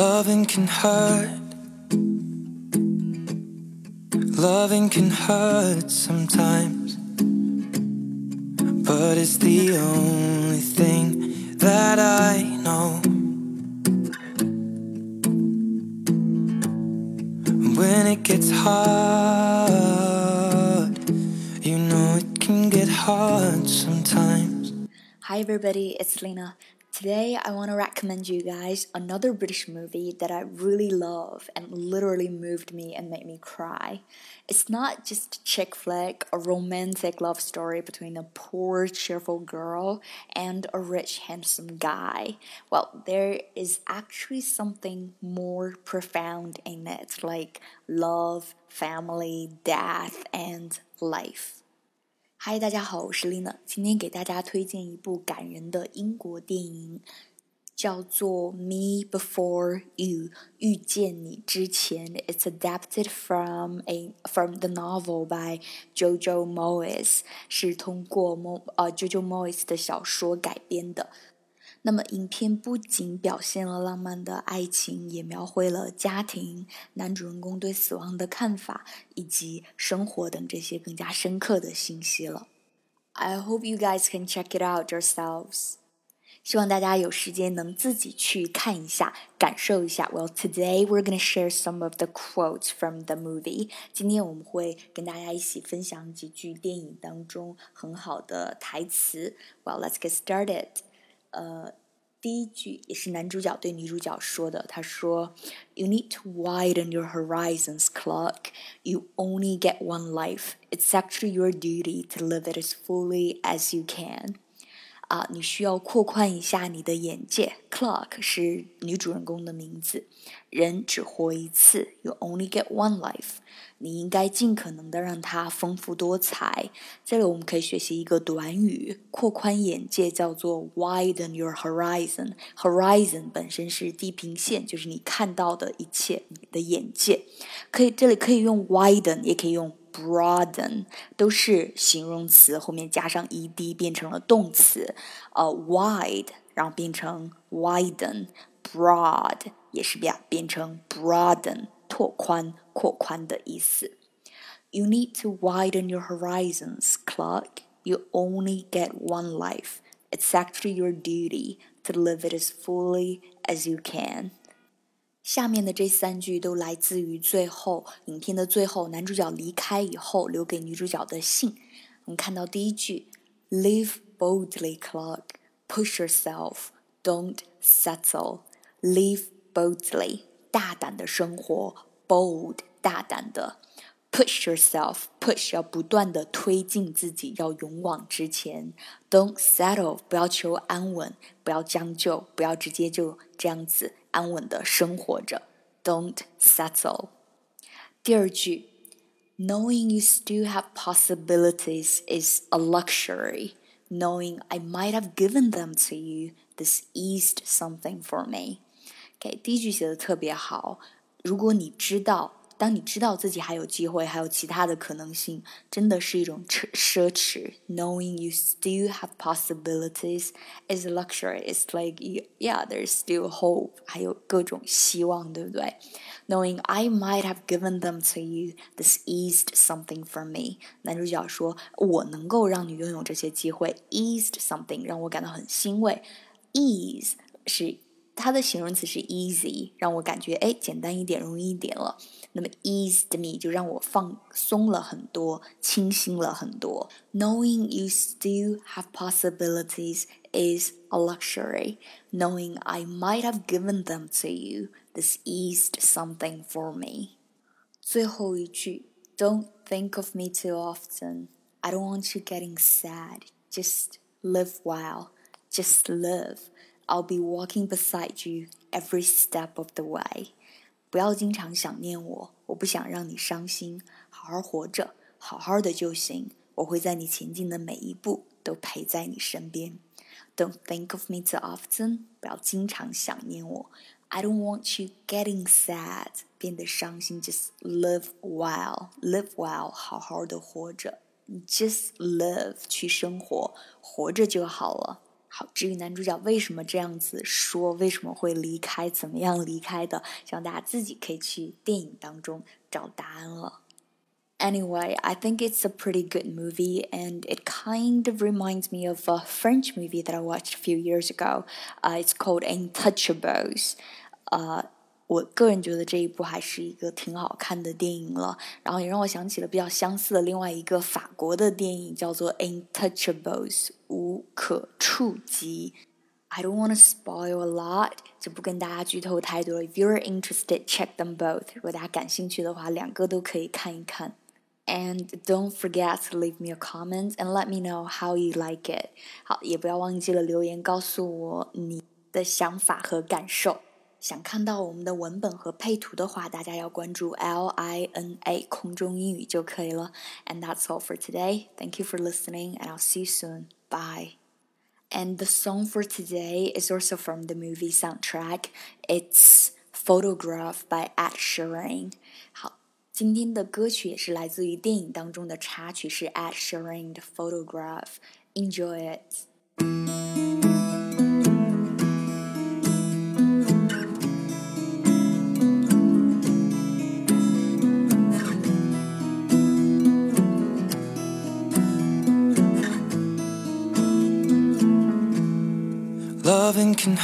Loving can hurt. Loving can hurt sometimes. But it's the only thing that I know. When it gets hard, you know it can get hard sometimes. Hi, everybody, it's Lina. Today, I want to recommend you guys another British movie that I really love and literally moved me and made me cry. It's not just a chick flick, a romantic love story between a poor, cheerful girl and a rich, handsome guy. Well, there is actually something more profound in it, like love, family, death, and life. 嗨，大家好，我是 Lina，今天给大家推荐一部感人的英国电影，叫做《Me Before You》，遇见你之前。It's adapted from a from the novel by Jojo Moyes，是通过 Mo 呃 Jojo Moyes 的小说改编的。那么，影片不仅表现了浪漫的爱情，也描绘了家庭、男主人公对死亡的看法以及生活等这些更加深刻的信息了。I hope you guys can check it out yourselves。希望大家有时间能自己去看一下，感受一下。Well, today we're gonna share some of the quotes from the movie。今天我们会跟大家一起分享几句电影当中很好的台词。Well, let's get started。 呃，第一句也是男主角对女主角说的，他说：“You need to widen your horizons, Clark. You only get one life. It's actually your duty to live it as fully as you can.” 啊，你需要扩宽一下你的眼界。Clark 是女主人公的名字。人只活一次，You only get one life。你应该尽可能的让它丰富多彩。这里我们可以学习一个短语，扩宽眼界叫做 widen your horizon。Horizon 本身是地平线，就是你看到的一切，你的眼界。可以，这里可以用 widen，也可以用。broaden 都是形容词，后面加上 ed 变成了动词。呃，wide 然后变成 widen，broad 也是变变成 broaden，拓宽、扩宽的意思。You need to widen your horizons, Clark. You only get one life. It's actually your duty to live it as fully as you can. 下面的这三句都来自于最后影片的最后，男主角离开以后留给女主角的信。我们看到第一句：“Live boldly, Clark. Push yourself. Don't settle. Live boldly，大胆的生活；bold，大胆的。Push yourself，push 要不断的推进自己，要勇往直前。Don't settle，不要求安稳，不要将就，不要直接就这样子。安稳的生活着，Don't settle。第二句，Knowing you still have possibilities is a luxury. Knowing I might have given them to you, this eased something for me. OK，第一句写的特别好。如果你知道 当你知道自己还有机会，还有其他的可能性，真的是一种奢奢侈。Knowing you still have possibilities is a luxury. It's like yeah, there's still hope. 还有各种希望，对不对？Knowing I might have given them to you, this eased something for me. 男主角说：“我能够让你拥有这些机会，eased something 让我感到很欣慰。Ease 是。” 它的形容词是 easy，让我感觉哎简单一点，容易一点了。那么 eased me 就让我放松了很多，清新了很多。Knowing you still have possibilities is a luxury. Knowing I might have given them to you, this eased something for me. 最后一句，Don't think of me too often. I don't want you getting sad. Just live well. Just live. I'll be walking beside you every step of the way。不要经常想念我，我不想让你伤心。好好活着，好好的就行。我会在你前进的每一步都陪在你身边。Don't think of me too often。不要经常想念我。I don't want you getting sad，变得伤心。Just live well，live well，好好的活着。Just live，去生活，活着就好了。 好，至于男主角为什么这样子说，为什么会离开，怎么样离开的，希望大家自己可以去电影当中找答案了。Anyway, I think it's a pretty good movie, and it kind of reminds me of a French movie that I watched a few years ago. Uh, it's called Intouchables. Uh, 我个人觉得这一部还是一个挺好看的电影了，然后也让我想起了比较相似的另外一个法国的电影，叫做《Intouchables》无可触及。I don't want to spoil a lot，就不跟大家剧透太多了。If you're interested, check them both。如果大家感兴趣的话，两个都可以看一看。And don't forget to leave me a comment and let me know how you like it。好，也不要忘记了留言告诉我你的想法和感受。 想看到我们的文本和配图的话，大家要关注 L I N A 空中英语就可以了。And that's all for today. Thank you for listening, and I'll see you soon. Bye. And the song for today is also from the movie soundtrack. It's Photograph by Ed Sheeran. 好，今天的歌曲也是来自于电影当中的插曲，是 Ed Sheeran 的 Photograph. Enjoy it.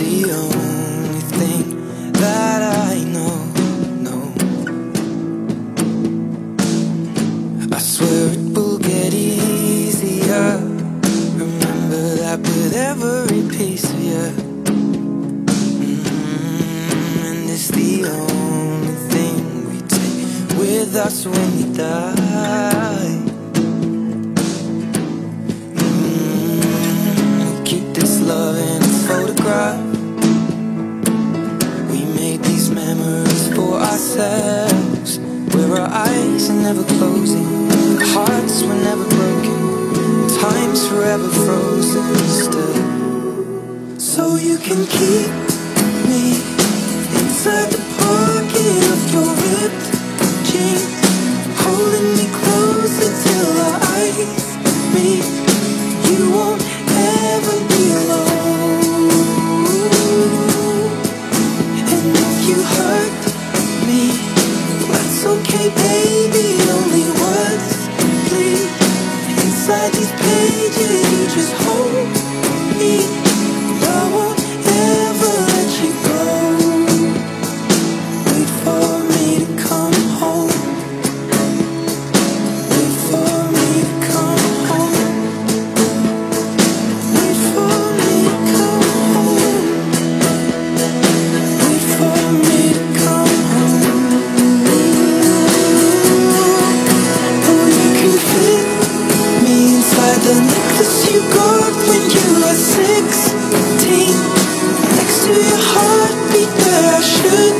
the only thing that I know. No. I swear it will get easier. Remember that with every piece of you. Mm, and it's the only thing we take with us when we die. Ourselves. Where our eyes are never closing, hearts were never broken, time's forever frozen still. So you can keep me The necklace you got when you were 16 Next to your heartbeat where I should